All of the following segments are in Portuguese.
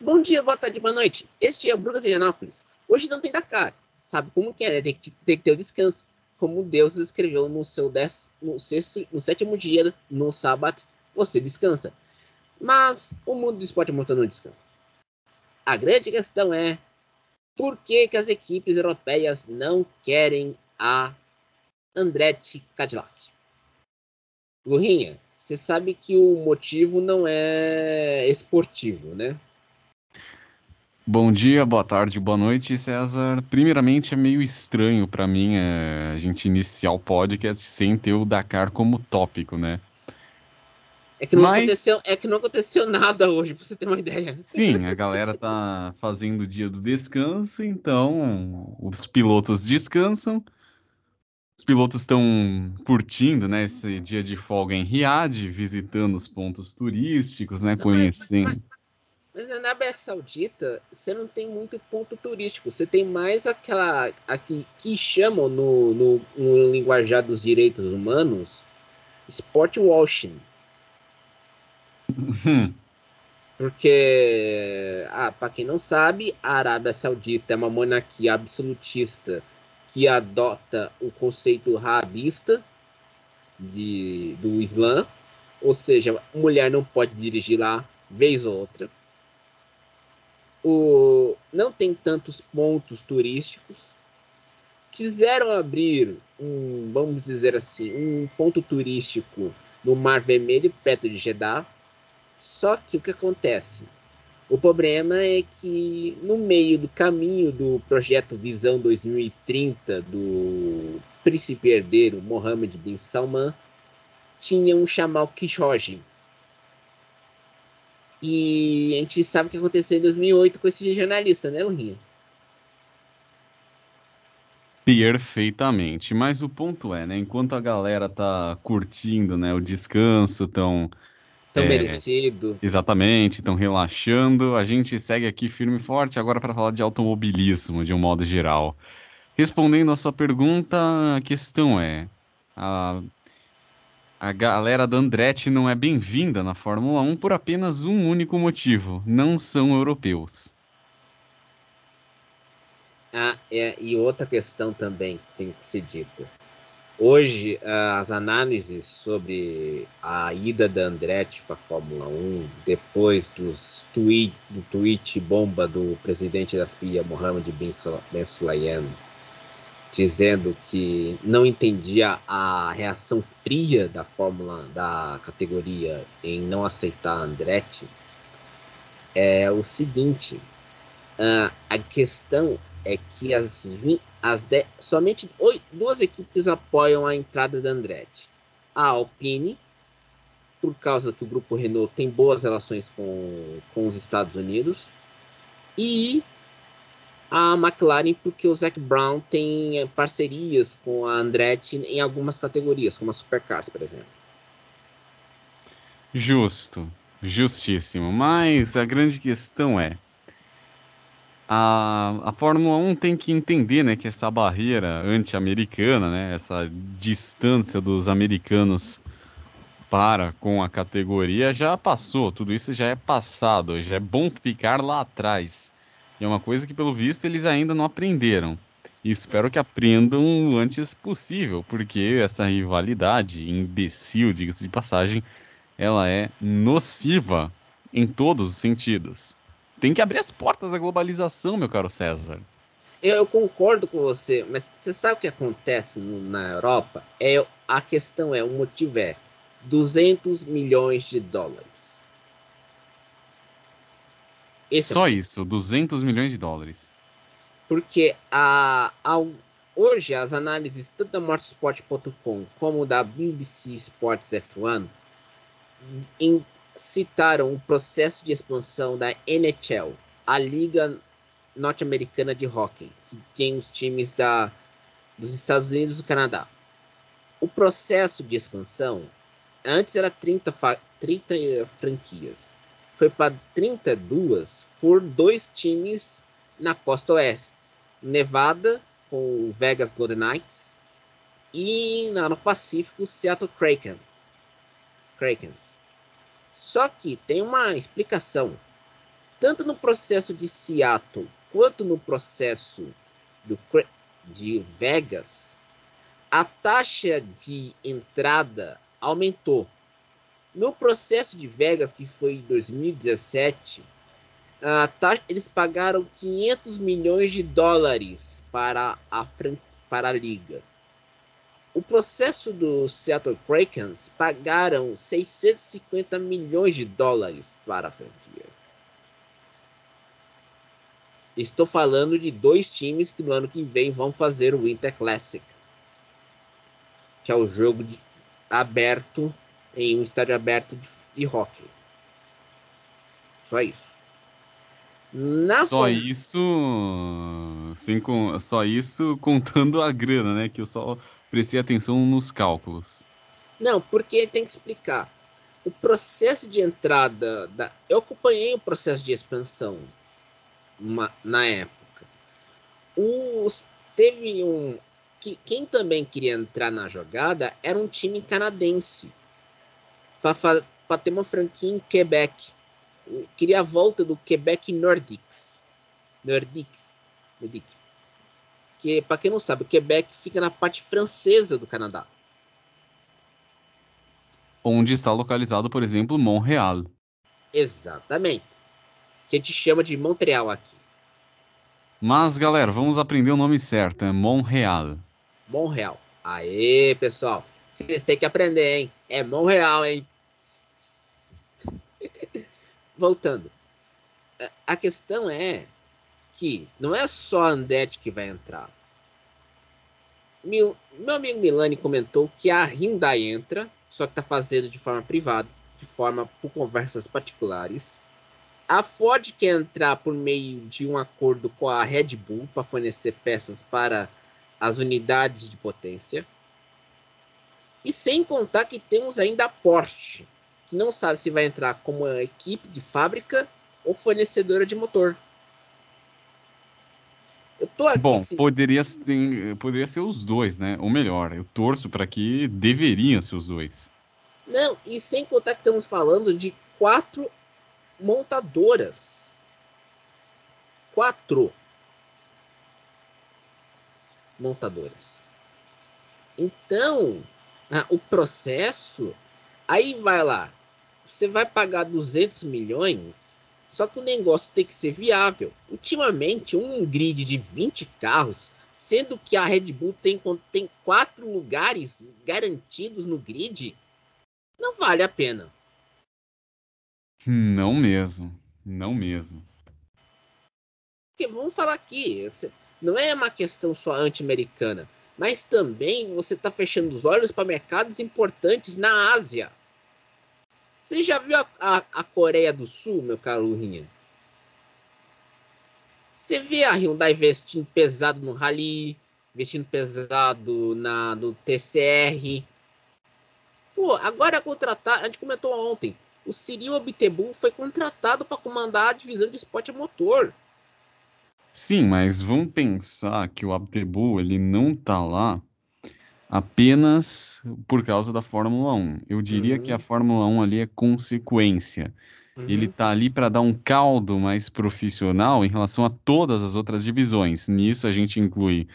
Bom dia, boa tarde, boa noite. Este é o Brugas de Anápolis. Hoje não tem Dakar. Sabe como que é, né? Tem que, tem que ter o descanso. Como Deus escreveu no seu dez, no sexto, no sétimo dia, no sábado, você descansa. Mas o mundo do esporte motor não descansa. A grande questão é por que, que as equipes europeias não querem a Andretti Cadillac? Lurinha, você sabe que o motivo não é esportivo, né? Bom dia, boa tarde, boa noite, César. Primeiramente, é meio estranho para mim é, a gente iniciar o podcast sem ter o Dakar como tópico, né? É que, não Mas... aconteceu, é que não aconteceu nada hoje, pra você ter uma ideia. Sim, a galera tá fazendo o dia do descanso, então os pilotos descansam. Os pilotos estão curtindo, né, esse dia de folga em Riad, visitando os pontos turísticos, né, conhecendo. Na Arábia Saudita, você não tem muito ponto turístico. Você tem mais aquela. Aqui, que chamam no, no, no linguajar dos direitos humanos sport washing. Hum. Porque, ah, para quem não sabe, a Arábia Saudita é uma monarquia absolutista que adota o conceito rabista de, do Islã, ou seja, mulher não pode dirigir lá vez ou outra o, não tem tantos pontos turísticos. Quiseram abrir um, vamos dizer assim, um ponto turístico no Mar Vermelho, perto de Jeddah. Só que o que acontece? O problema é que no meio do caminho do projeto Visão 2030 do príncipe herdeiro Mohammed bin Salman, tinha um chamado Khashoggi, e a gente sabe o que aconteceu em 2008 com esse jornalista, né, Lurinha? Perfeitamente. Mas o ponto é, né? Enquanto a galera tá curtindo, né, o descanso, tão tão é, merecido. Exatamente, estão relaxando. A gente segue aqui firme e forte agora para falar de automobilismo de um modo geral. Respondendo a sua pergunta, a questão é: a a galera da Andretti não é bem-vinda na Fórmula 1 por apenas um único motivo: não são europeus. Ah, é, e outra questão também que tem que ser dita. Hoje, as análises sobre a ida da Andretti para a Fórmula 1, depois dos tweet, do tweet bomba do presidente da FIA, Mohamed Ben Sulayem, dizendo que não entendia a reação fria da fórmula da categoria em não aceitar Andretti é o seguinte uh, a questão é que as, as de, somente oito, duas equipes apoiam a entrada da Andretti. A Alpine por causa que o grupo Renault tem boas relações com, com os Estados Unidos e a McLaren porque o Zac Brown tem parcerias com a Andretti em algumas categorias, como a Supercars, por exemplo. Justo, justíssimo. Mas a grande questão é a, a Fórmula 1 tem que entender né, que essa barreira anti-americana, né, essa distância dos americanos para com a categoria já passou, tudo isso já é passado, já é bom ficar lá atrás. E é uma coisa que, pelo visto, eles ainda não aprenderam. E espero que aprendam o antes possível, porque essa rivalidade imbecil, diga-se de passagem, ela é nociva em todos os sentidos. Tem que abrir as portas da globalização, meu caro César. Eu, concordo com você, mas você sabe o que acontece na Europa? É, a questão é, o motivo é 200 milhões de dólares. Esse é Só é isso, 200 milhões de dólares. Porque a, a, hoje as análises tanto da Motorsport.com como da BBC Sports F1 em, citaram o processo de expansão da NHL, a Liga Norte-Americana de Hockey, que tem os times da, dos Estados Unidos e do Canadá. O processo de expansão antes era 30, 30 franquias foi para 32 por dois times na costa oeste. Nevada, com o Vegas Golden Knights, e no Pacífico, Seattle Kraken. Krakens. Só que tem uma explicação. tanto no processo de Seattle quanto no processo do, de Vegas, a taxa de entrada aumentou. No processo de Vegas, que foi em 2017, taxa, eles pagaram 500 milhões de dólares para a, para a liga. O processo do Seattle Krakens pagaram 650 milhões de dólares para a franquia. Estou falando de dois times que no ano que vem vão fazer o Winter Classic, que é o jogo de, aberto em um estádio aberto de, de hockey. Só isso. Na só forma... isso, sem com, só isso contando a grana, né? Que eu só prestei atenção nos cálculos. Não, porque tem que explicar. O processo de entrada da, eu acompanhei o processo de expansão uma, na época. Os, teve um. Que, quem também queria entrar na jogada era um time canadense. Para ter uma franquia em Quebec. Queria a volta do Quebec Nordics. Nordics. Nordics. Que, para quem não sabe, o Quebec fica na parte francesa do Canadá. Onde está localizado, por exemplo, Montreal. Exatamente que a gente chama de Montreal aqui. Mas, galera, vamos aprender o nome certo, é Montreal. Montreal. Aê, pessoal. Vocês têm que aprender, hein? É Montreal, hein? Voltando. A questão é que não é só a Andete que vai entrar. Meu, amigo Milani comentou que a Hyundai entra, só que está fazendo de forma privada, de forma por conversas particulares. A Ford quer entrar por meio de um acordo com a Red Bull para fornecer peças para as unidades de potência. E sem contar que temos ainda a Porsche, que não sabe se vai entrar como uma equipe de fábrica ou fornecedora de motor. Eu tô aqui, Bom, se... poderia, ter, poderia ser os dois, né? Ou melhor, eu torço para que deveriam ser os dois. Não, e sem contar que estamos falando de quatro montadoras. Quatro montadoras. Então, ah, o processo, aí vai lá, você vai pagar 200 milhões, só que o negócio tem que ser viável. Ultimamente, um grid de 20 carros, sendo que a Red Bull tem, tem quatro lugares garantidos no grid, não vale a pena. Não mesmo. Não mesmo. Porque vamos falar aqui, não é uma questão só anti-americana, mas também você está fechando os olhos para mercados importantes na Ásia. Você já viu a, a, a Coreia do Sul, meu caro Rinha? Você vê a Hyundai investindo pesado no Rally, investindo pesado na, no TCR. Pô, agora contratar, a gente comentou ontem, o Cyril Abitebu foi contratado para comandar a divisão de esporte a motor. Sim, mas vamos pensar que o Abtebu ele não tá lá apenas por causa da Fórmula 1. Eu diria uhum. que a uhum. Fórmula 1 ali é consequência. Uhum. Ele tá ali para dar um caldo mais profissional em relação a todas as outras divisões. Nisso a gente inclui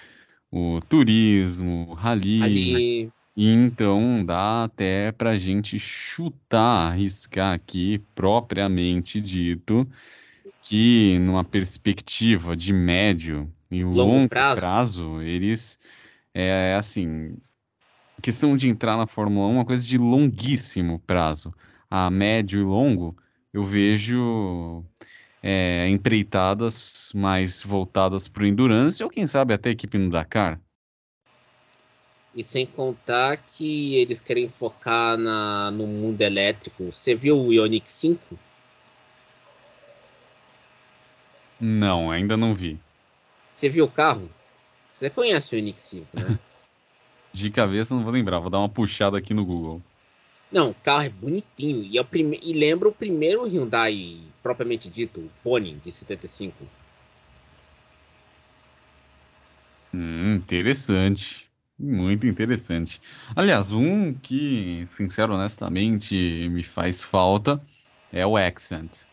o turismo, o rally, rally. E então dá até para a gente chutar, arriscar aqui, propriamente dito, que numa perspectiva de médio e longo, longo prazo. prazo. eles é assim, questão de entrar na Fórmula 1 é uma coisa de longuíssimo prazo. A médio e longo, eu vejo é, empreitadas mais voltadas para o endurance ou quem sabe até equipe no Dakar. E sem contar que eles querem focar na, no mundo elétrico. Você viu o Ioniq 5? Não, ainda não vi. Você viu o carro? Você conhece o Ioniq 5, né? De cabeça não vou lembrar, vou dar uma puxada aqui no Google. Não, o carro é bonitinho e, é prime... e lembra o primeiro Hyundai propriamente dito, o Pony de 75. Hum, interessante. Muito interessante. Aliás, um que, sincero, honestamente, me faz falta é o Accent.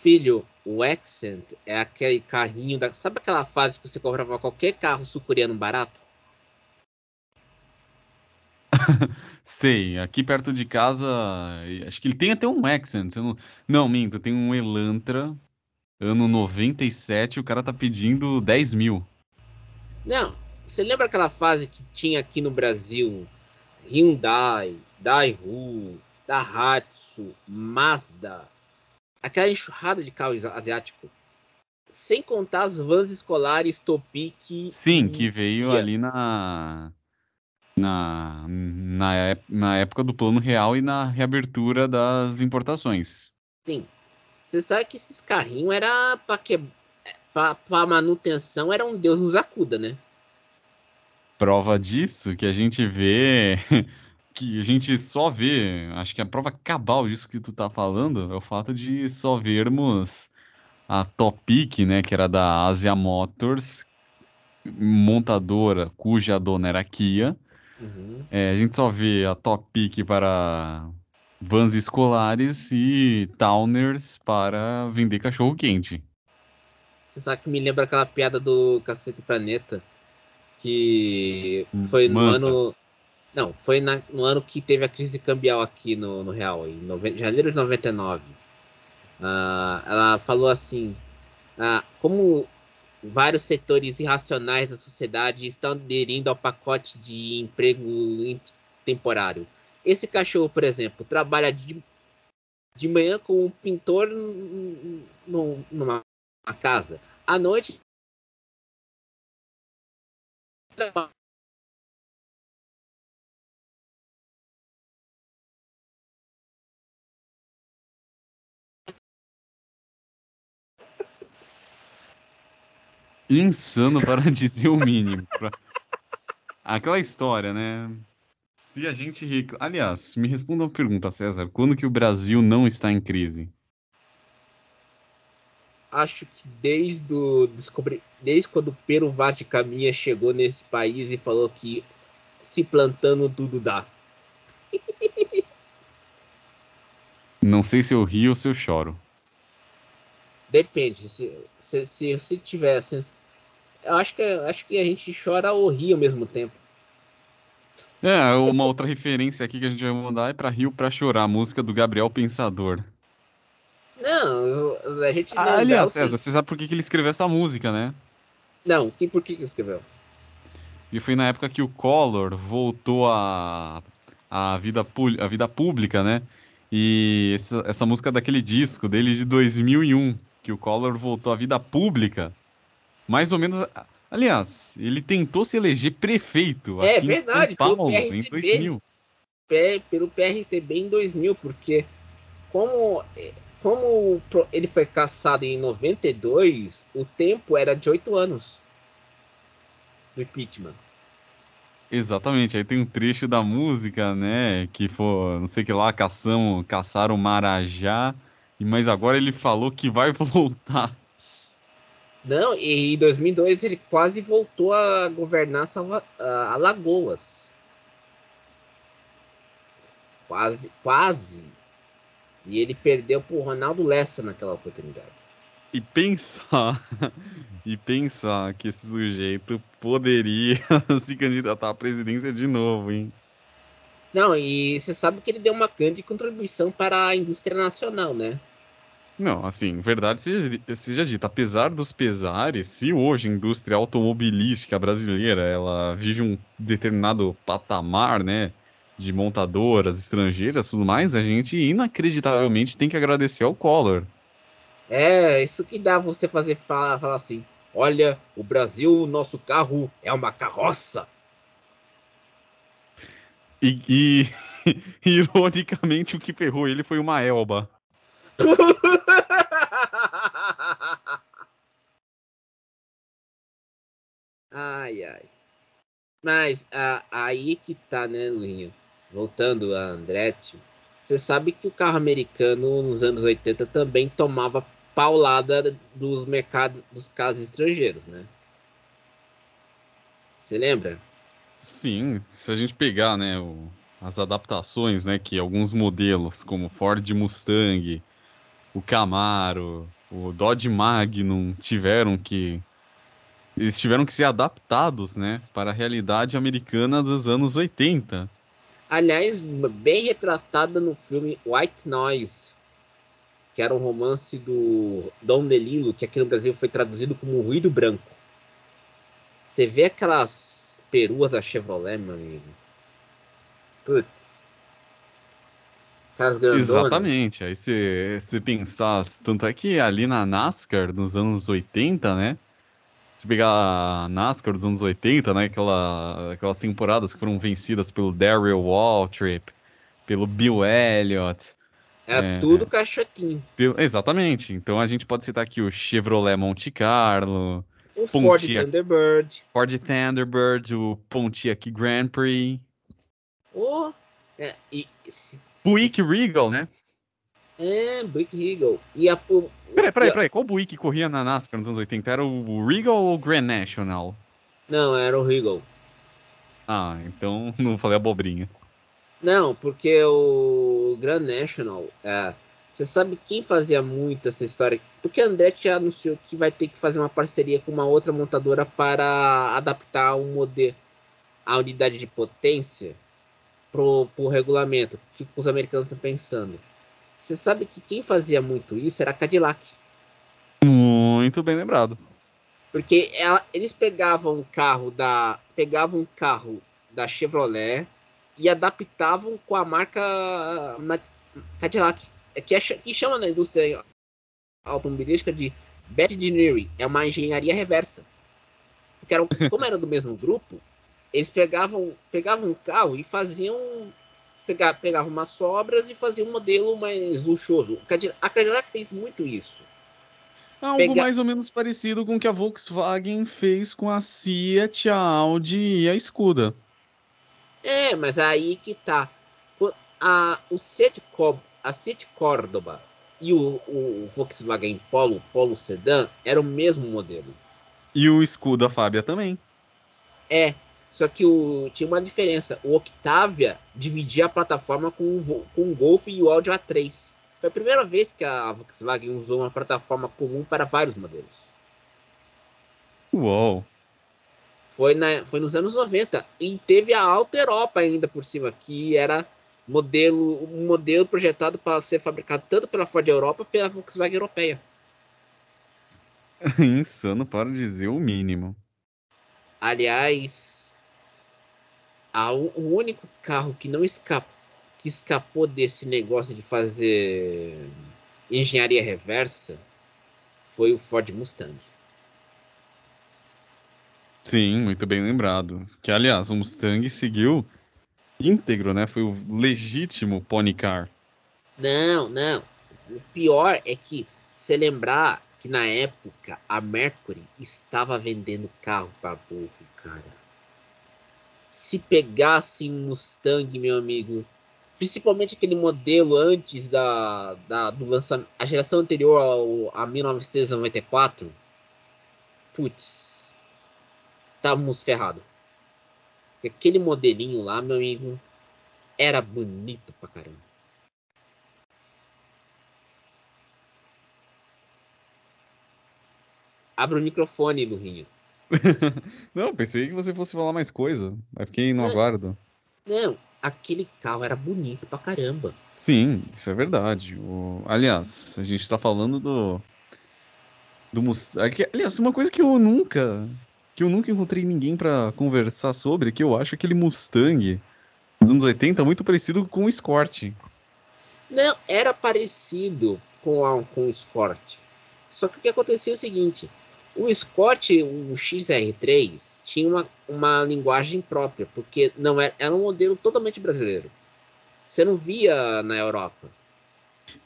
Filho, o Accent é aquele carrinho da. Sabe aquela fase que você comprava qualquer carro sul-coreano barato? Sei, aqui perto de casa, acho que ele tem até um Accent. Não... não, minto, tem um Elantra, ano 97, o cara tá pedindo 10 mil. Não, você lembra aquela fase que tinha aqui no Brasil Hyundai, Daewoo, Daihatsu, Mazda, aquela enxurrada de carro asiático? Sem contar as vans escolares Topic. Sim, que veio ali na na, na, na época do plano real e na reabertura das importações. Sim. Você sabe que esses carrinhos era para que para manutenção era um Deus nos acuda, né? Prova disso que a gente vê que a gente só vê, acho que a prova cabal disso que tu tá falando é o fato de só vermos a Topic, né, que era da Asia Motors, montadora cuja dona era Kia, Uhum. É, a gente só vê a top pick para vans escolares e towners para vender cachorro quente. Você sabe que me lembra aquela piada do Cacete Planeta que foi no ano não, foi na, no ano que teve a crise cambial aqui no, no Real, em nove, janeiro de 99. Uh, ah, ela falou assim: uh, como vários setores irracionais da sociedade estão aderindo ao pacote de emprego temporário. Esse cachorro, por exemplo, trabalha de, de manhã com um pintor numa casa. À noite, Insano para dizer o mínimo. Pra... Aquela história, né? Se a gente. Aliás, me responda uma pergunta, César. Quando que o Brasil não está em crise? Acho que desde o descobri... desde quando o Pero Vaz de Caminha chegou nesse país e falou que se plantando tudo dá. Não sei se eu rio ou se eu choro. Depende. Se, se, se, se tiver eu acho que, acho que a gente chora ou ri ao mesmo tempo. É, uma outra referência aqui que a gente vai mandar é pra Rio pra chorar, a música do Gabriel Pensador. Não, a gente não. Ah, aliás, César, você sabe por que, que ele escreveu essa música, né? Não, que, por que, que ele escreveu? E foi na época que o Collor voltou a, a, vida, a vida pública, né? E essa, essa música é daquele disco dele de 2001, que o Collor voltou à vida pública mais ou menos. Aliás, ele tentou se eleger prefeito é, verdade, em São Paulo em 2000. Pelo PRTB em 2000, porque como, como ele foi caçado em 92, o tempo era de oito anos do impeachment. Exatamente, aí tem um trecho da música, né, que foi, não sei que lá, caçam, caçaram Marajá, mas agora ele falou que vai voltar. Não, e em 2002 ele quase voltou a governar Salva Alagoas. Quase, quase. E ele perdeu pro Ronaldo Lessa naquela oportunidade. E pensar, e pensar que esse sujeito poderia se candidatar à presidência de novo, hein? Não, e você sabe que ele deu uma grande contribuição para a indústria nacional, né? Não, assim, verdade seja, seja dita, apesar dos pesares, se hoje a indústria automobilística brasileira ela vive um determinado patamar, né, de montadoras estrangeiras e tudo mais, a gente inacreditavelmente tem que agradecer ao Collor. É, isso que dá você fazer falar, falar assim, olha, o Brasil, nosso carro é uma carroça. E, e ironicamente o que ferrou ele foi uma Elba. ai, ai. Mas a, aí que tá, né, Luinho? Voltando a Andretti, você sabe que o carro americano nos anos 80 também tomava paulada dos mercados dos carros estrangeiros, né? Você lembra? Sim, se a gente pegar, né, o, as adaptações, né, que alguns modelos, como Ford Mustang, o Camaro, o Dodge Magnum tiveram que eles tiveram que ser adaptados, né, para a realidade americana dos anos 80. Aliás, bem retratada no filme White Noise, que era um romance do Dom DeLillo, que aqui no Brasil foi traduzido como Ruído Branco. Você vê aquelas peruas da Chevrolet, meu amigo. Putz. Exatamente. Aí você pensar, tanto é que ali na NASCAR, nos anos 80, né? Se pegar a NASCAR dos anos 80, né? Aquela, aquelas temporadas que foram vencidas pelo Daryl Waltrip, pelo Bill Elliott. É, é tudo caixotinho. Exatamente. Então a gente pode citar aqui o Chevrolet Monte Carlo. O Ford Thunderbird. Ford Thunderbird, o Pontiac Grand Prix. Oh, é, e, se Buick Regal, né? É, Buick Regal. E a. Peraí, peraí, peraí. Qual Buick corria na NASCAR nos anos 80? Era o Regal ou o Grand National? Não, era o Regal. Ah, então não falei abobrinha. Não, porque o Grand National. É, você sabe quem fazia muito essa história? Porque a Andretti anunciou que vai ter que fazer uma parceria com uma outra montadora para adaptar um modelo, a unidade de potência pro, pro regulamento, o que os americanos estão pensando. Você sabe que quem fazia muito isso era a Cadillac. Muito bem lembrado. Porque ela, eles pegavam um carro da. Pegavam um carro da Chevrolet e adaptavam com a marca Cadillac. É que, é, que chama na indústria automobilística de bad engineering. É uma engenharia reversa. Porque era, como era do mesmo grupo, eles pegavam, pegavam um carro e faziam. Pegavam umas sobras e faziam um modelo mais luxuoso. A Cadillac fez muito isso. Algo Pega... mais ou menos parecido com o que a Volkswagen fez com a Fiat, a Audi e a Skoda. É, mas aí que tá. A, o Seat, a Seat Córdoba e o, o Volkswagen Polo, Polo Sedan, era o mesmo modelo. E o Skoda Fábia também. É, só que o, tinha uma diferença. O Octavia dividia a plataforma com o, com o Golf e o Audi A3. Foi a primeira vez que a Volkswagen usou uma plataforma comum para vários modelos. Uou! Foi, na, foi nos anos 90. E teve a Alta Europa ainda por cima, que era modelo, um modelo projetado para ser fabricado tanto pela Ford Europa quanto pela Volkswagen Europeia. Insano para dizer o mínimo. Aliás, a, o único carro que não escapou, que escapou desse negócio de fazer engenharia reversa foi o Ford Mustang. Sim, muito bem lembrado. Que aliás, o Mustang seguiu íntegro, né? Foi o legítimo pony car. Não, não. O pior é que se lembrar que na época a Mercury estava vendendo carro para burro, cara se pegasse um Mustang, meu amigo, principalmente aquele modelo antes da, da do lançamento, a geração anterior ao, a 1994, putz, estávamos ferrados. Aquele modelinho lá, meu amigo, era bonito pra caramba. Abra o microfone, Lurinho. não, pensei que você fosse falar mais coisa. Mas fiquei no não, aguardo. Não, aquele carro era bonito pra caramba. Sim, isso é verdade. O... Aliás, a gente tá falando do. Do Mustang. Aliás, uma coisa que eu nunca. Que eu nunca encontrei ninguém para conversar sobre, que eu acho aquele Mustang dos anos 80 muito parecido com o Escort. Não, era parecido com, a, com o Escort. Só que o que acontecia é o seguinte: o Scott, o XR3, tinha uma, uma linguagem própria, porque não era, era um modelo totalmente brasileiro. Você não via na Europa.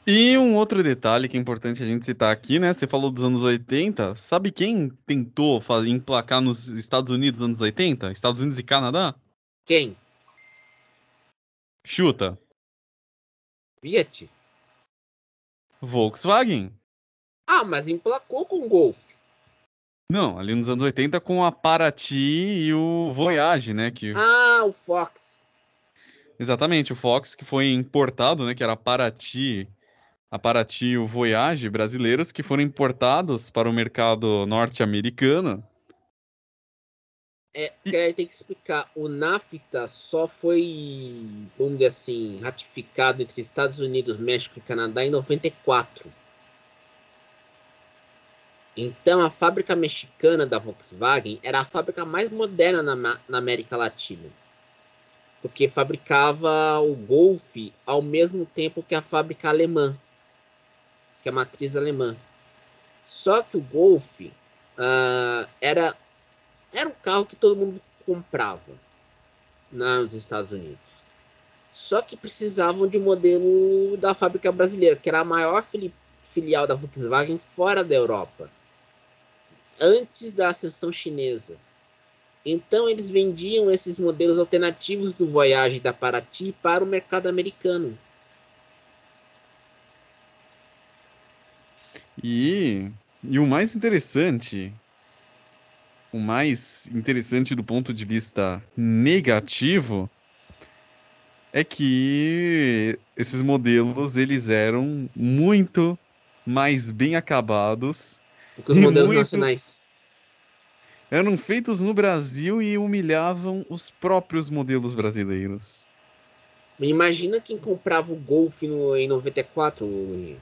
E um outro detalhe que é importante a gente citar aqui, né? Você falou dos anos 80. Sabe quem tentou fazer, emplacar nos Estados Unidos nos anos 80? Estados Unidos e Canadá? Quem? Chuta. Fiat? Volkswagen. Ah, mas emplacou com o Golf. Não, ali nos anos 80 com a Paraty e o Voyage, né? Que... Ah, o Fox. Exatamente, o Fox que foi importado, né? Que era Paraty a Paraty e o Voyage brasileiros que foram importados para o mercado norte-americano. É, e... tem que explicar. O NAFTA só foi, vamos dizer assim, ratificado entre Estados Unidos, México e Canadá em 94. Então, a fábrica mexicana da Volkswagen era a fábrica mais moderna na, na América Latina porque fabricava o Golf ao mesmo tempo que a fábrica alemã, que é a matriz alemã. Só que o Golf uh, era, era um carro que todo mundo comprava nos Estados Unidos. Só que precisavam de um modelo da fábrica brasileira, que era a maior filial da Volkswagen fora da Europa, antes da ascensão chinesa. Então eles vendiam esses modelos alternativos do Voyage da Paraty para o mercado americano. E, e o mais interessante, o mais interessante do ponto de vista negativo, é que esses modelos eles eram muito mais bem acabados do que os modelos muito, nacionais eram feitos no Brasil e humilhavam os próprios modelos brasileiros. Imagina quem comprava o Golf no, em 94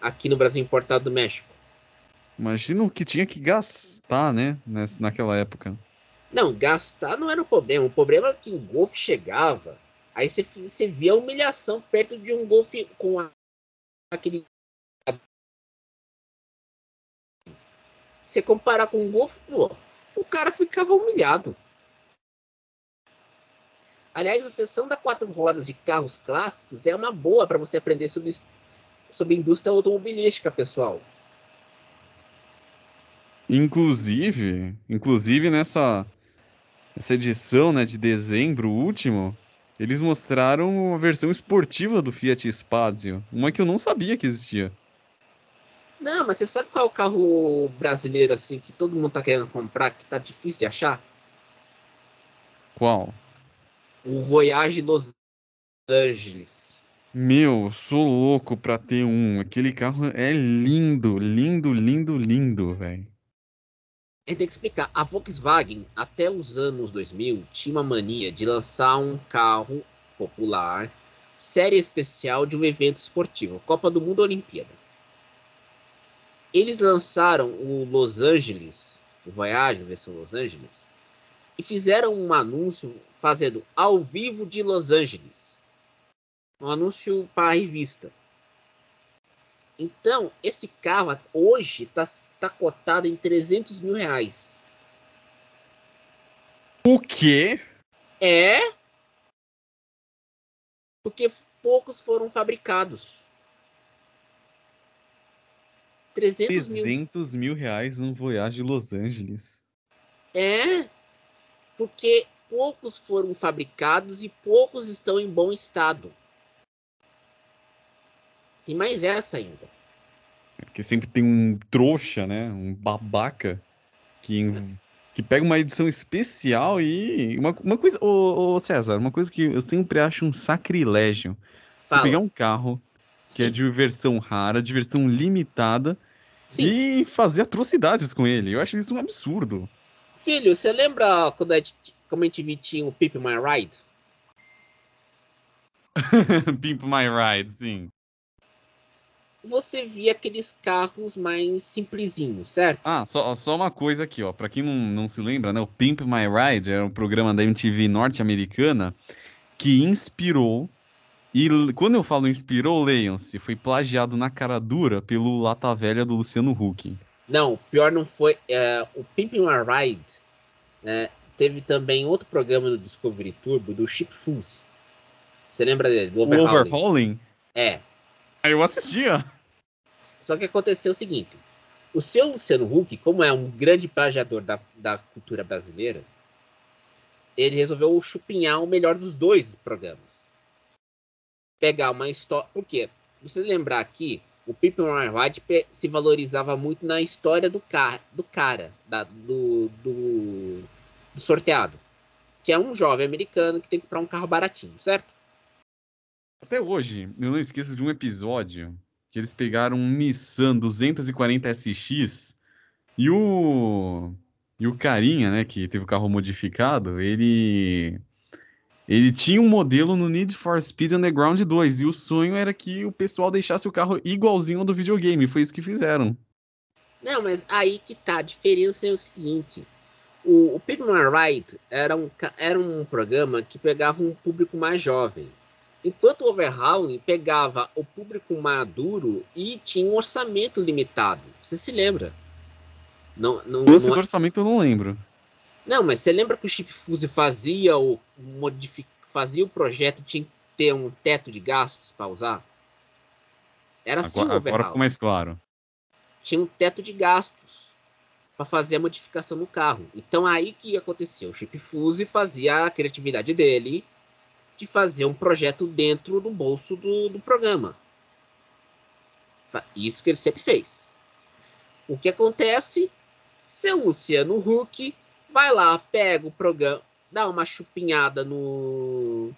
aqui no Brasil importado do México. Imagina o que tinha que gastar, né, nessa, naquela época. Não, gastar não era o problema. O problema é que o Golf chegava, aí você, você via a humilhação perto de um Golf com a, aquele. Você comparar com um Golf, pô, o cara ficava humilhado. Aliás, a sessão da quatro rodas de carros clássicos é uma boa para você aprender sobre, sobre indústria automobilística, pessoal. Inclusive, inclusive nessa, nessa edição né, de dezembro último, eles mostraram a versão esportiva do Fiat Spazio, uma que eu não sabia que existia. Não, mas você sabe qual é o carro brasileiro assim que todo mundo tá querendo comprar, que tá difícil de achar? Qual? O Voyage Los Angeles. Meu, sou louco pra ter um. Aquele carro é lindo, lindo, lindo, lindo, velho. A gente tem que explicar. A Volkswagen, até os anos 2000, tinha uma mania de lançar um carro popular, série especial de um evento esportivo, Copa do Mundo Olimpíada eles lançaram o Los Angeles, o Voyage, versão Los Angeles, e fizeram um anúncio fazendo ao vivo de Los Angeles. Um anúncio para a revista. Então, esse carro hoje está tá cotado em 300 mil reais. O quê? É. Porque poucos foram fabricados. 300, 300 mil. mil reais num Voyage Los Angeles. É, porque poucos foram fabricados e poucos estão em bom estado. Tem mais essa ainda. Porque sempre tem um trouxa, né? Um babaca que, que pega uma edição especial e. Uma, uma coisa. Ô, ô César, uma coisa que eu sempre acho um sacrilégio. Pegar um carro que é Sim. é de versão rara, de versão limitada, Sim. e fazer atrocidades com ele. Eu acho isso um absurdo. Filho, você lembra quando a gente, como a gente tinha o Pimp My Ride? Pimp My Ride, sim. Você via aqueles carros mais simplesinhos, certo? Ah, só, só uma coisa aqui, ó. Pra quem não, não se lembra, né? O Pimp My Ride era um programa da MTV norte-americana que inspirou e quando eu falo inspirou, leiam-se, foi plagiado na cara dura pelo Lata Velha do Luciano Huck. Não, pior não foi. É, o Pimpin' My Ride né, teve também outro programa no Discovery Turbo do Chip Fuse. Você lembra dele? Do Overhauling? O Overhauling? É. Aí ah, eu assistia. Só que aconteceu o seguinte: o seu Luciano Huck, como é um grande plagiador da, da cultura brasileira, ele resolveu chupinhar o melhor dos dois programas pegar uma história. Por quê? Você lembrar aqui, o Pippen White se valorizava muito na história do, car do cara, da, do, do, do, sorteado. Que é um jovem americano que tem que comprar um carro baratinho, certo? Até hoje, eu não esqueço de um episódio que eles pegaram um Nissan 240 SX e o e o carinha, né, que teve o carro modificado, ele ele tinha um modelo no Need for Speed Underground 2 e o sonho era que o pessoal deixasse o carro igualzinho ao do videogame, foi isso que fizeram. Não, mas aí que tá, a diferença é o seguinte, o, o People Ride era um, era um programa que pegava um público mais jovem, enquanto o Overhauling pegava o público maduro e tinha um orçamento limitado, você se lembra? Não, não, não... do orçamento eu não lembro. Não, mas você lembra que o Chip Fuse fazia o, modific... fazia o projeto, tinha que ter um teto de gastos para usar? Era assim agora, o Agora ficou mais claro. Tinha um teto de gastos para fazer a modificação no carro. Então aí que aconteceu? O Chip Fuse fazia a criatividade dele de fazer um projeto dentro do bolso do, do programa. Isso que ele sempre fez. O que acontece? Seu Luciano Huck vai lá, pega o programa, dá uma chupinhada no,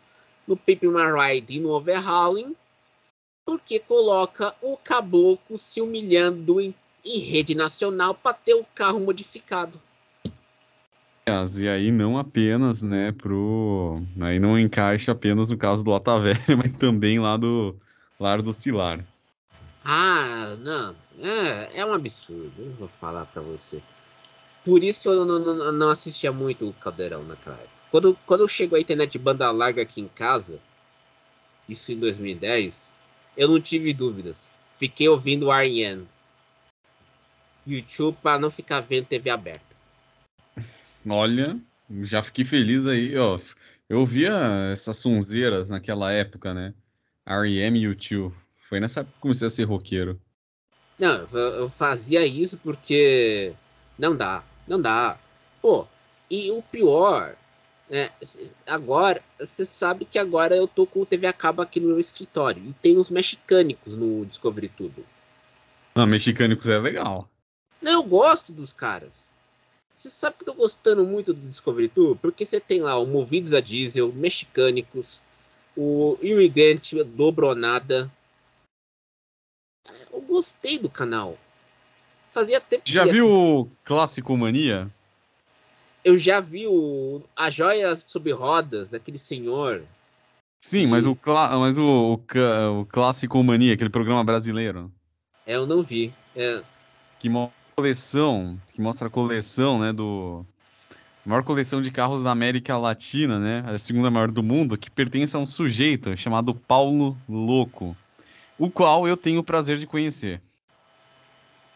no Paper Ride e no Overhauling, porque coloca o caboclo se humilhando em, em rede nacional para ter o carro modificado. E aí não apenas, né, pro... Aí não encaixa apenas no caso do Lata Velha, mas também lá do Lar do Cilar. Ah, não. É, é um absurdo, eu vou falar para você. Por isso que eu não, não, não assistia muito o Caldeirão naquela época. Quando, quando chegou a internet de banda larga aqui em casa, isso em 2010, eu não tive dúvidas. Fiquei ouvindo o R.E.M. YouTube para não ficar vendo TV aberta. Olha, já fiquei feliz aí, ó. Eu via essas sonzeiras naquela época, né? R.E.M. e YouTube. Foi nessa época que comecei a ser roqueiro. Não, eu fazia isso porque não dá. Não dá. Pô, e o pior, né, agora, você sabe que agora eu tô com o TV a cabo aqui no meu escritório. E tem os mexicânicos no Discovery Tudo. Ah, mexicânicos é legal. Não, eu gosto dos caras. Você sabe que eu tô gostando muito do Discovery Tour? Porque você tem lá o Movidos a Diesel, Mexicânicos, o Irrigante Dobronada. Eu gostei do canal. Fazia tempo Já viu o Clássico Mania? Eu já vi o A Joias Sob Rodas, daquele senhor. Sim, mas o, mas o, o, o Clássico Mania, aquele programa brasileiro. É, eu não vi. É... Que mostra a coleção, que mostra a coleção, né, do... A maior coleção de carros da América Latina, né? A segunda maior do mundo, que pertence a um sujeito chamado Paulo Louco, o qual eu tenho o prazer de conhecer.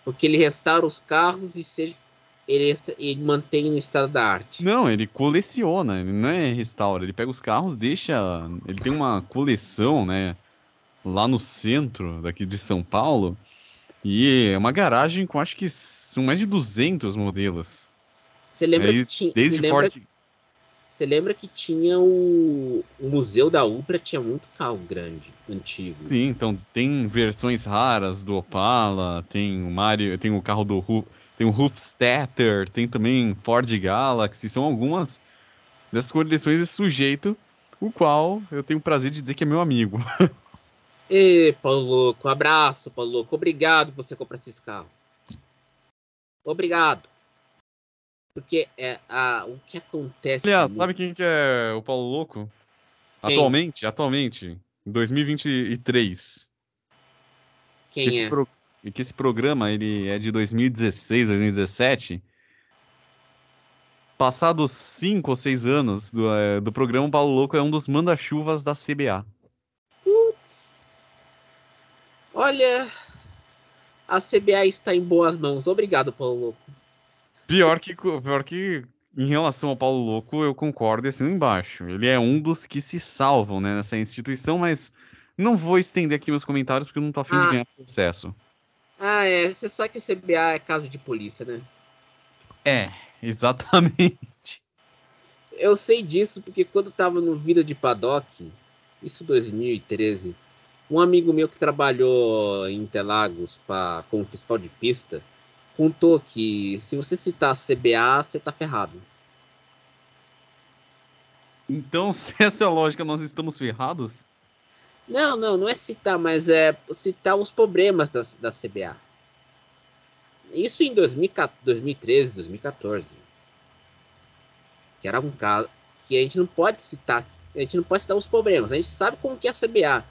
Porque ele restaura os carros e se, ele, ele mantém no estado da arte. Não, ele coleciona, ele não é restaura. Ele pega os carros, deixa. Ele tem uma coleção, né? Lá no centro daqui de São Paulo. E é uma garagem com acho que são mais de 200 modelos. Você lembra Aí, que tinha. Desde lembra, Ford... Você lembra que tinha o, o Museu da Upra, tinha muito carro grande, antigo. Sim, então tem versões raras do Opala, tem o Mario, tem o carro do tem o Hofstadter, tem também Ford Galaxy, são algumas dessas coleções de sujeito, o qual eu tenho o prazer de dizer que é meu amigo. Ê, Paulo Louco, abraço, Paulo Louco, obrigado por você comprar esses carros. Obrigado. Porque é a, o que acontece. Aliás, no... sabe quem que é o Paulo Louco? Quem? Atualmente, atualmente, em 2023. Quem que é? Pro... Que esse programa ele é de 2016, 2017. Passados cinco ou seis anos do, é, do programa, o Paulo Louco é um dos manda-chuvas da CBA. Putz. Olha, a CBA está em boas mãos. Obrigado, Paulo Louco. Pior que, pior que em relação ao Paulo Louco, eu concordo assim embaixo. Ele é um dos que se salvam né, nessa instituição, mas não vou estender aqui meus comentários porque eu não tô afim ah. de ganhar processo. Ah, é. Você sabe que CBA é caso de polícia, né? É, exatamente. Eu sei disso porque quando tava no Vida de Paddock, isso 2013, um amigo meu que trabalhou em Interlagos pra, como fiscal de pista, contou que se você citar CBA, você tá ferrado. Então, se essa é a lógica, nós estamos ferrados? Não, não, não é citar, mas é citar os problemas da, da CBA. Isso em 2013, 2014. Que era um caso que a gente não pode citar, a gente não pode citar os problemas. A gente sabe como que é a CBA,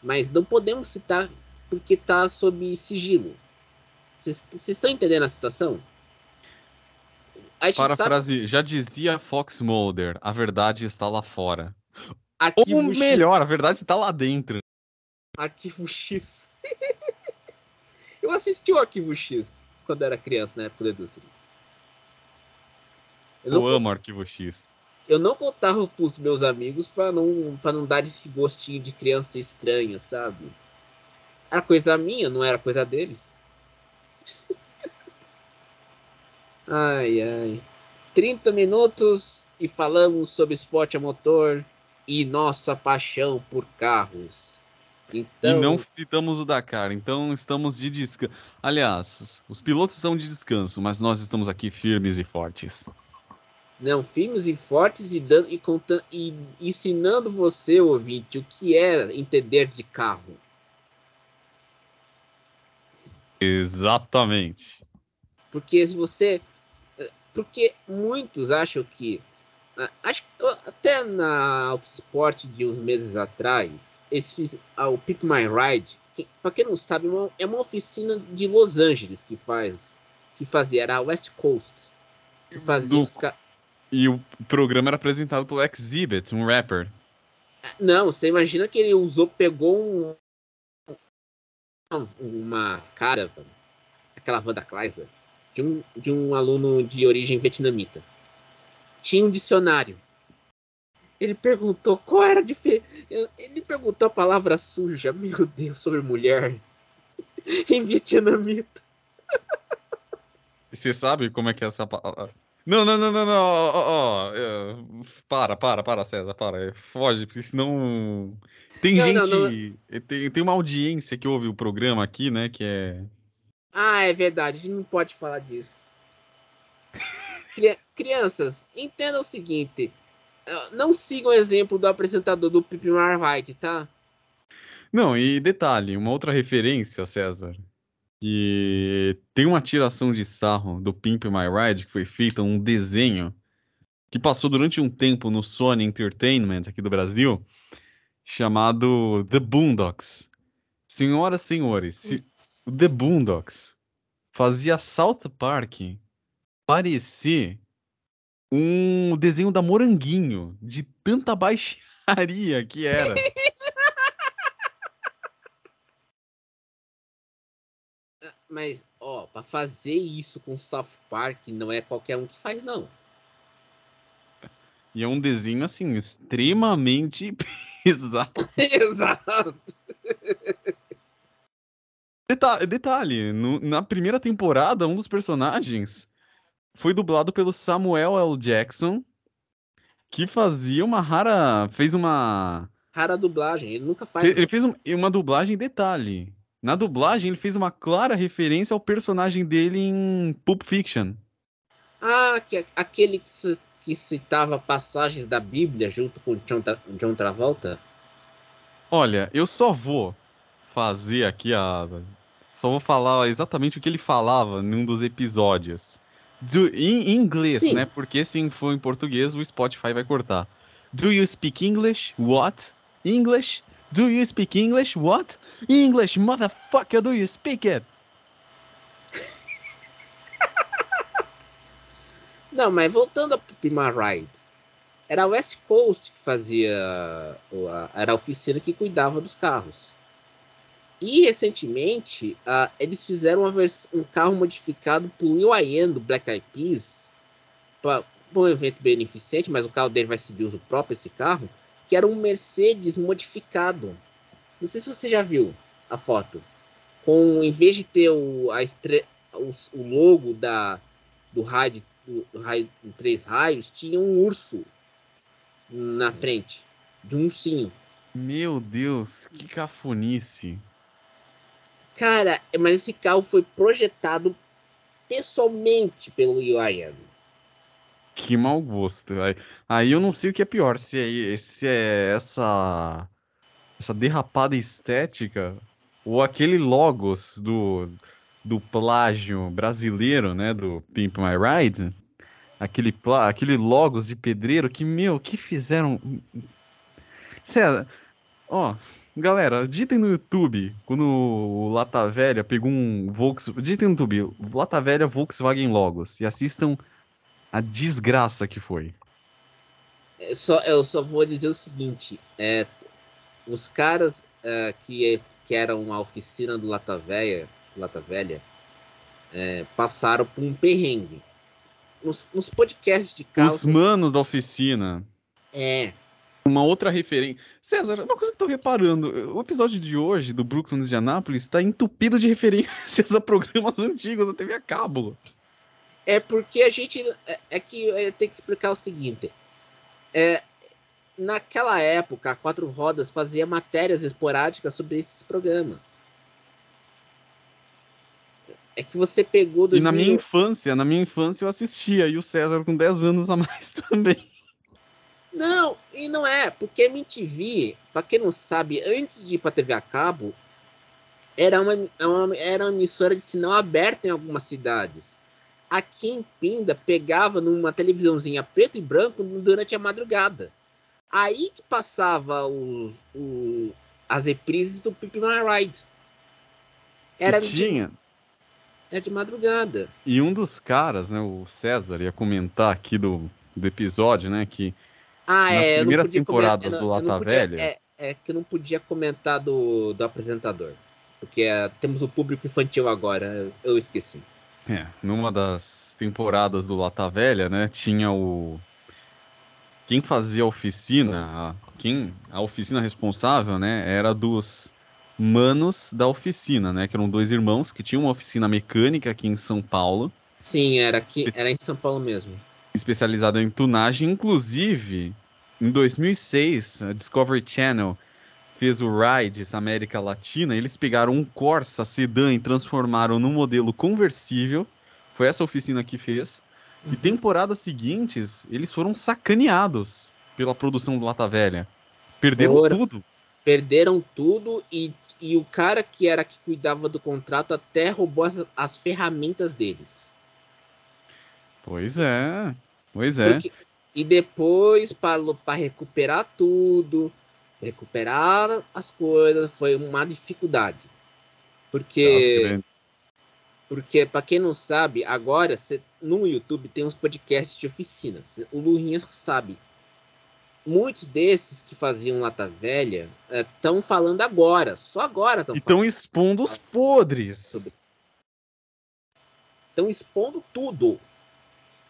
mas não podemos citar porque está sob sigilo. Vocês estão entendendo a situação? A frase sabe... já dizia Fox Mulder, a verdade está lá fora. Arquivo Ou melhor, X. a verdade está lá dentro. Arquivo X. eu assisti o Arquivo X quando era criança, na época da indústria. Eu, eu amo Arquivo X. Eu não contava pros meus amigos para não, pra não dar esse gostinho de criança estranha, sabe? Era coisa minha, não era coisa deles. Ai, ai. 30 minutos e falamos sobre esporte a motor e nossa paixão por carros. Então... E não citamos o Dakar, então estamos de descanso. Aliás, os pilotos estão de descanso, mas nós estamos aqui firmes e fortes. Não, firmes e fortes e, dando, e, contando, e ensinando você, ouvinte, o que é entender de carro. Exatamente. Porque se você. Porque muitos acham que. Acho até na Autosport de uns meses atrás, eles fizeram ah, o Pick My Ride. Que, pra quem não sabe, é, é uma oficina de Los Angeles que faz. Que fazia, era a West Coast. Que fazia Do... E o programa era apresentado pelo Exhibit, um rapper. Não, você imagina que ele usou, pegou um, uma cara, aquela Wanda Chrysler, de um, de um aluno de origem vietnamita. Tinha um dicionário. Ele perguntou qual era a diferença. Ele perguntou a palavra suja, meu Deus, sobre mulher em vietnamita. Você sabe como é que é essa palavra? Não, não, não, não, não. Ó, ó, ó, para, para, para, César, para. Foge, porque senão. Tem não, gente. Não, não... Tem, tem uma audiência que ouve o programa aqui, né? Que é. Ah, é verdade, a gente não pode falar disso. Crianças, entendam o seguinte: não sigam o exemplo do apresentador do Pipi Marvite, tá? Não, e detalhe, uma outra referência, César, que tem uma tiração de sarro do Pimp My Ride que foi feita um desenho que passou durante um tempo no Sony Entertainment aqui do Brasil, chamado The Boondocks. Senhoras e senhores, se The Boondocks fazia South Park parecer um desenho da Moranguinho, de tanta baixaria que era. Mas, ó, pra fazer isso com South Park não é qualquer um que faz, não. E é um desenho, assim, extremamente pesado. Exato. Detalhe, detalhe no, na primeira temporada, um dos personagens foi dublado pelo Samuel L. Jackson, que fazia uma rara. fez uma. Rara dublagem, ele nunca faz. Ele fez um, uma dublagem detalhe. Na dublagem, ele fez uma clara referência ao personagem dele em Pulp Fiction. Ah, que, aquele que, que citava passagens da Bíblia junto com John, John Travolta? Olha, eu só vou fazer aqui a. Só vou falar exatamente o que ele falava num dos episódios. Do, em inglês, Sim. né? Porque se for em português, o Spotify vai cortar. Do you speak English? What? English? Do you speak English? What? English, motherfucker, do you speak it? Não, mas voltando a Pima Ride. Era a West Coast que fazia. Era a oficina que cuidava dos carros. E recentemente, uh, eles fizeram um carro modificado por Will I do Black Eyed Peas para um evento beneficente, mas o carro dele vai seguir uso próprio, esse carro que era um Mercedes modificado. Não sei se você já viu a foto. Com, em vez de ter o, a estre... o, o logo da, do raio, do, do raio três raios, tinha um urso na frente, de um ursinho. Meu Deus, que cafonice. Cara, mas esse carro foi projetado pessoalmente pelo UIM. Que mau gosto. Aí, aí eu não sei o que é pior, se é, se é essa essa derrapada estética, ou aquele logos do, do plágio brasileiro, né, do Pimp My Ride, aquele, aquele logos de pedreiro que, meu, que fizeram... César, ó, galera, digitem no YouTube, quando o Lata Velha pegou um Volkswagen, digitem no YouTube, Lata Velha Volkswagen Logos, e assistam a desgraça que foi. Eu só, eu só vou dizer o seguinte: é, os caras é, que, que eram a oficina do Lata Velha, Lata Velha é, passaram por um perrengue. Nos, nos podcasts de carro. Os manos da oficina. É. Uma outra referência. César, uma coisa que eu tô reparando: o episódio de hoje do Brooklyn de Anápolis está entupido de referências a programas antigos da TV a cabo. É porque a gente. É, é que tem que explicar o seguinte. É, naquela época, a Quatro Rodas fazia matérias esporádicas sobre esses programas. É que você pegou... 2000... E na minha infância, na minha infância eu assistia, e o César com 10 anos a mais também. Não, e não é, porque a MTV, pra quem não sabe, antes de ir pra TV a cabo, era uma, uma, era uma emissora de sinal aberta em algumas cidades aqui em Pinda pegava numa televisãozinha preto e branco durante a madrugada. Aí que passava o, o, as reprises do Pip My Ride. Era tinha. De, era de madrugada. E um dos caras, né, o César, ia comentar aqui do, do episódio, né, que ah, nas é, primeiras temporadas do Lata Velha... É, é, que eu não podia comentar do, do apresentador. Porque é, temos o público infantil agora, eu esqueci. É, numa das temporadas do Lata Velha, né, tinha o quem fazia a oficina, a, quem a oficina responsável, né, era dos manos da oficina, né, que eram dois irmãos que tinham uma oficina mecânica aqui em São Paulo. Sim, era aqui, era em São Paulo mesmo. Especializada em tunagem, inclusive em 2006, a Discovery Channel fez o Rides América Latina, eles pegaram um Corsa sedã e transformaram num modelo conversível. Foi essa oficina que fez. E uhum. temporadas seguintes, eles foram sacaneados pela produção do Lata Velha. Perderam Porra. tudo. Perderam tudo e, e o cara que era que cuidava do contrato até roubou as, as ferramentas deles. Pois é. Pois é. Porque, e depois, para recuperar tudo, recuperar as coisas foi uma dificuldade. Porque porque para quem não sabe, agora cê, no YouTube tem uns podcasts de oficinas. O Lurinha sabe. Muitos desses que faziam lata velha estão é, falando agora, só agora estão. Estão expondo os podres. Estão expondo tudo.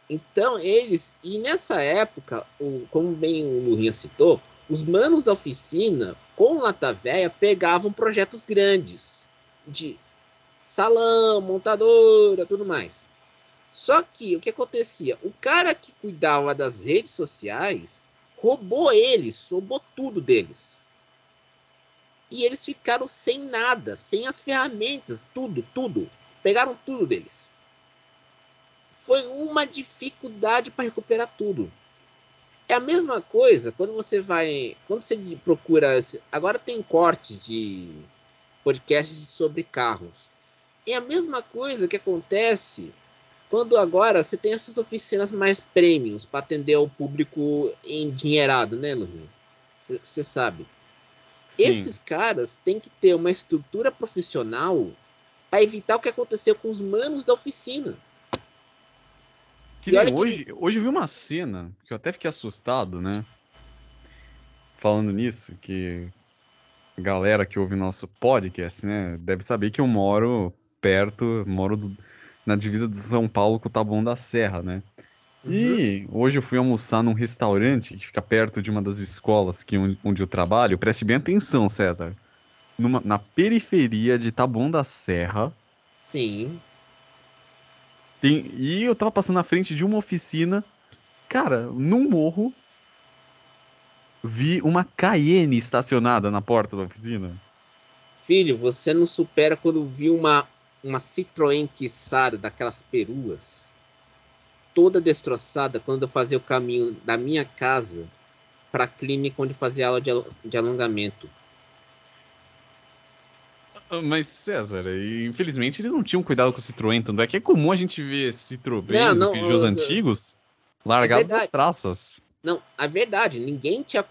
Então eles e nessa época, o, como bem o Lurinha citou, os manos da oficina, com lata velha, pegavam projetos grandes de salão, montadora, tudo mais. Só que o que acontecia? O cara que cuidava das redes sociais roubou eles, roubou tudo deles. E eles ficaram sem nada, sem as ferramentas, tudo, tudo. Pegaram tudo deles. Foi uma dificuldade para recuperar tudo. É a mesma coisa quando você vai. Quando você procura. Agora tem cortes de podcasts sobre carros. É a mesma coisa que acontece quando agora você tem essas oficinas mais premiums para atender o público endinheirado, né, no Você sabe. Sim. Esses caras têm que ter uma estrutura profissional para evitar o que aconteceu com os manos da oficina. Que nem hoje, que... hoje eu vi uma cena que eu até fiquei assustado, né? Falando nisso, que a galera que ouve nosso podcast, né, deve saber que eu moro perto, moro do, na divisa de São Paulo com o Taboão da Serra, né? Uhum. E hoje eu fui almoçar num restaurante que fica perto de uma das escolas que, onde eu trabalho. Preste bem atenção, César. Numa, na periferia de Taboão da Serra. Sim. Tem, e eu tava passando na frente de uma oficina. Cara, num morro, vi uma Cayenne estacionada na porta da oficina. Filho, você não supera quando viu uma, uma Citroën Kissara daquelas peruas, toda destroçada, quando eu fazia o caminho da minha casa para a clínica onde fazia aula de, de alongamento. Mas, César, infelizmente eles não tinham cuidado com o Citroën, tanto é que é comum a gente ver Citroën não, Peugeots antigos largados é as traças. Não, a verdade, ninguém, tinha,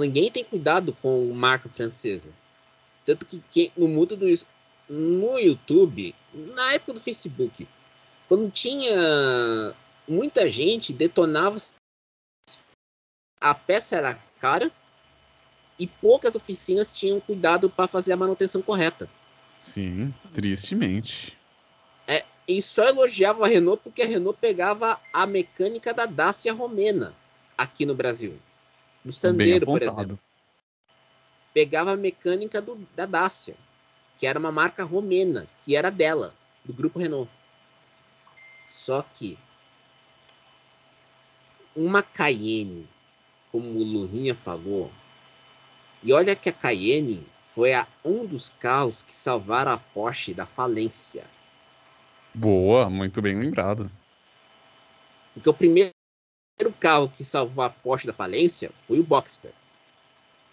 ninguém tem cuidado com marca francesa. Tanto que, que no mundo do no YouTube, na época do Facebook, quando tinha muita gente detonava a peça era cara e poucas oficinas tinham cuidado para fazer a manutenção correta. Sim, tristemente. É, e só elogiava a Renault porque a Renault pegava a mecânica da Dacia Romena aqui no Brasil. No Sandero, por exemplo. Pegava a mecânica do, da Dacia, que era uma marca romena, que era dela, do grupo Renault. Só que uma Cayenne, como o Lurinha falou, e olha que a Cayenne foi a, um dos carros que salvaram a Porsche da falência. Boa, muito bem lembrado. Porque o primeiro carro que salvou a Porsche da falência foi o Boxster.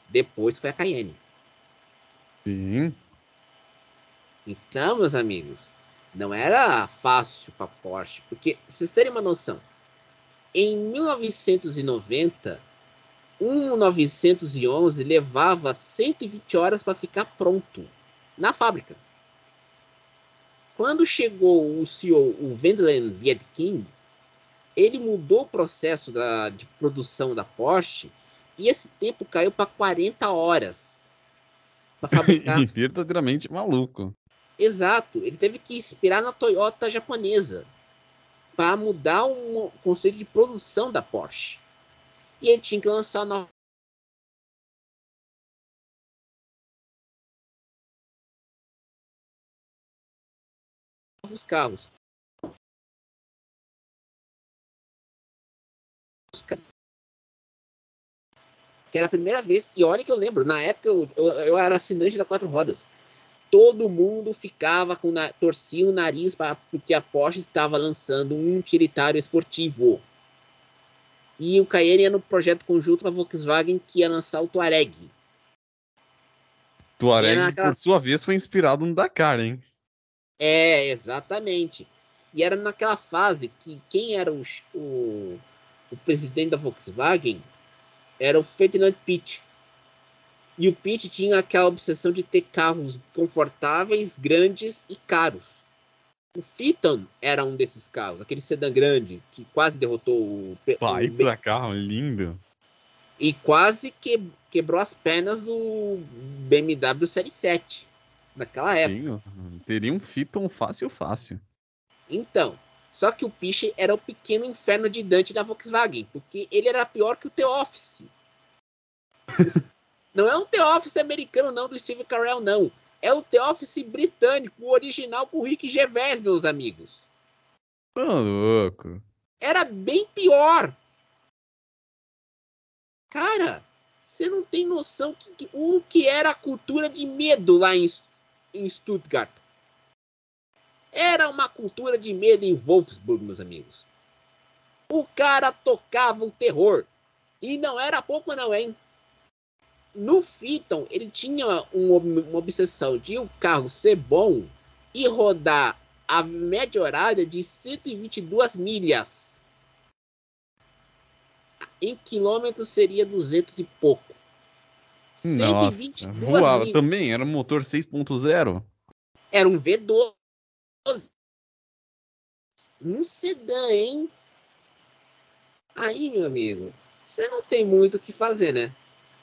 Depois foi a Cayenne. Sim. Então, meus amigos, não era fácil para Porsche, porque vocês terem uma noção, em 1990, um 911 levava 120 horas para ficar pronto na fábrica. Quando chegou o CEO, o Wendland Vietkin, ele mudou o processo da, de produção da Porsche e esse tempo caiu para 40 horas para fabricar. Verdadeiramente maluco. Exato, ele teve que inspirar na Toyota japonesa para mudar o conceito de produção da Porsche. E ele tinha que lançar novos carros. Que era a primeira vez, e olha que eu lembro, na época eu, eu, eu era assinante da Quatro Rodas todo mundo ficava com na, torcia o nariz para porque a Porsche estava lançando um utilitário esportivo. E o Cayenne ia no projeto conjunto com a Volkswagen que ia lançar o Touareg. Touareg, naquela... por sua vez, foi inspirado no Dakar, hein? É, exatamente. E era naquela fase que quem era o, o, o presidente da Volkswagen era o Ferdinand Pitt. E o Pete tinha aquela obsessão de ter carros confortáveis, grandes e caros. O Phaeton era um desses carros, aquele sedã grande que quase derrotou o. Pai o... carro lindo. E quase que... quebrou as pernas do BMW Série 7 naquela época. Sim, teria um Phaeton fácil, fácil. Então, só que o Piche era o pequeno inferno de Dante da Volkswagen, porque ele era pior que o The Office. Não é um The Office americano, não, do Steve Carell, não. É o The Office britânico, o original com o Rick Gervais, meus amigos. Ô, louco. Era bem pior. Cara, você não tem noção que, que, o que era a cultura de medo lá em, em Stuttgart. Era uma cultura de medo em Wolfsburg, meus amigos. O cara tocava o terror. E não era pouco, não, hein? No Phaeton, ele tinha um, uma obsessão de o um carro ser bom e rodar a média horária de 122 milhas. Em quilômetros seria 200 e pouco. Nossa, voava milhas. também, era um motor 6.0. Era um V12. Um sedã, hein? Aí, meu amigo, você não tem muito o que fazer, né?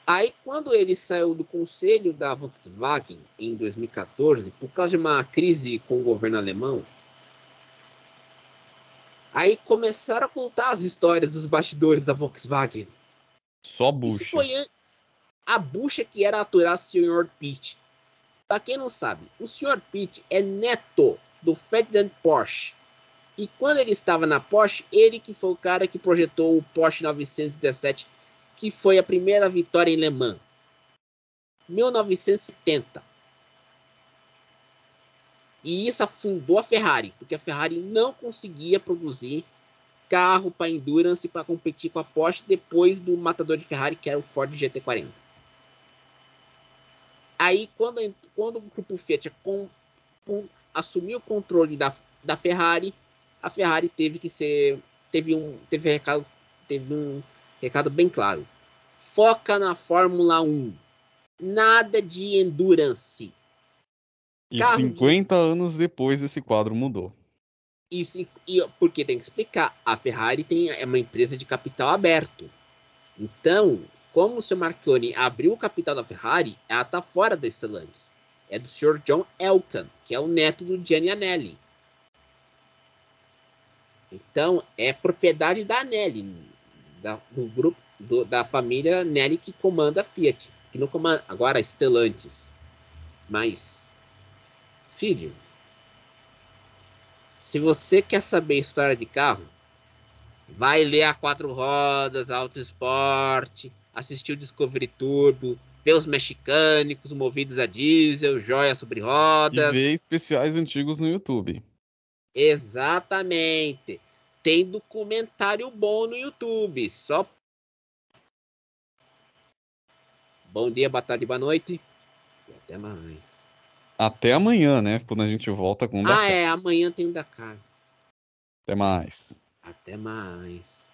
Aí, quando ele saiu do conselho da Volkswagen em 2014, por causa de uma crise com o governo alemão, aí começaram a contar as histórias dos bastidores da Volkswagen. Só bucha. Isso foi a bucha que era aturar o Sr. Pitt. Para quem não sabe, o Sr. Pitt é neto do Ferdinand Porsche. E quando ele estava na Porsche, ele que foi o cara que projetou o Porsche 917 que foi a primeira vitória em Le Mans? 1970. E isso afundou a Ferrari, porque a Ferrari não conseguia produzir carro para endurance para competir com a Porsche depois do matador de Ferrari, que era o Ford GT40. Aí, quando, quando o grupo Fiat com, com, assumiu o controle da, da Ferrari, a Ferrari teve que ser. Teve um, teve recado, teve um recado bem claro. Foca na Fórmula 1. Nada de endurance. E Carro 50 de... anos depois esse quadro mudou. Isso, e, porque tem que explicar, a Ferrari tem, é uma empresa de capital aberto. Então, como o seu Marchione abriu o capital da Ferrari, ela está fora da Stellantis. É do Sr. John Elkann, que é o neto do Gianni Anelli. Então, é propriedade da Anelli, da, do grupo, do, da família Anelli que comanda a Fiat, que não comanda agora a Stellantis. Mas, filho, se você quer saber história de carro, vai ler a quatro rodas, Auto Esporte, assistir o Discovery Turbo, ver os mexicânicos movidos a diesel, joia sobre rodas. E ver especiais antigos no YouTube. Exatamente. Tem documentário bom no YouTube. Só. Bom dia, boa tarde, boa noite. E até mais. Até amanhã, né? Quando a gente volta com o Ah, Dakar. é. Amanhã tem o Dakar. Até mais. Até mais.